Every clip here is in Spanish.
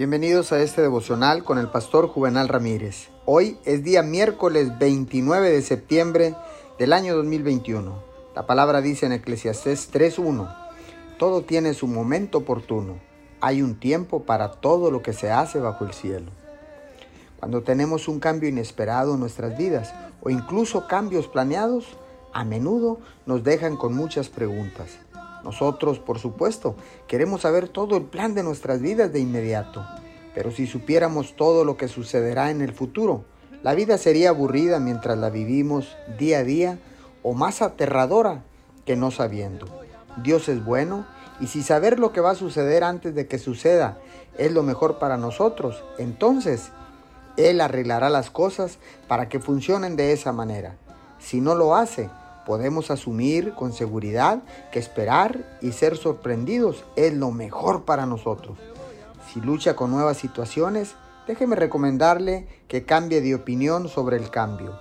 Bienvenidos a este devocional con el pastor Juvenal Ramírez. Hoy es día miércoles 29 de septiembre del año 2021. La palabra dice en Eclesiastés 3.1, todo tiene su momento oportuno. Hay un tiempo para todo lo que se hace bajo el cielo. Cuando tenemos un cambio inesperado en nuestras vidas o incluso cambios planeados, a menudo nos dejan con muchas preguntas. Nosotros, por supuesto, queremos saber todo el plan de nuestras vidas de inmediato. Pero si supiéramos todo lo que sucederá en el futuro, la vida sería aburrida mientras la vivimos día a día o más aterradora que no sabiendo. Dios es bueno y si saber lo que va a suceder antes de que suceda es lo mejor para nosotros, entonces Él arreglará las cosas para que funcionen de esa manera. Si no lo hace, podemos asumir con seguridad que esperar y ser sorprendidos es lo mejor para nosotros. Si lucha con nuevas situaciones, déjeme recomendarle que cambie de opinión sobre el cambio.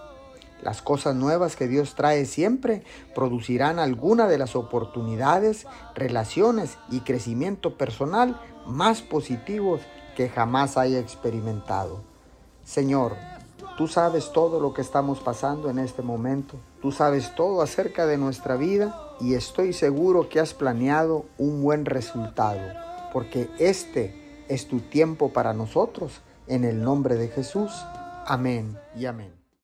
Las cosas nuevas que Dios trae siempre producirán alguna de las oportunidades, relaciones y crecimiento personal más positivos que jamás haya experimentado. Señor, Tú sabes todo lo que estamos pasando en este momento. Tú sabes todo acerca de nuestra vida y estoy seguro que has planeado un buen resultado, porque este es tu tiempo para nosotros. En el nombre de Jesús. Amén y amén.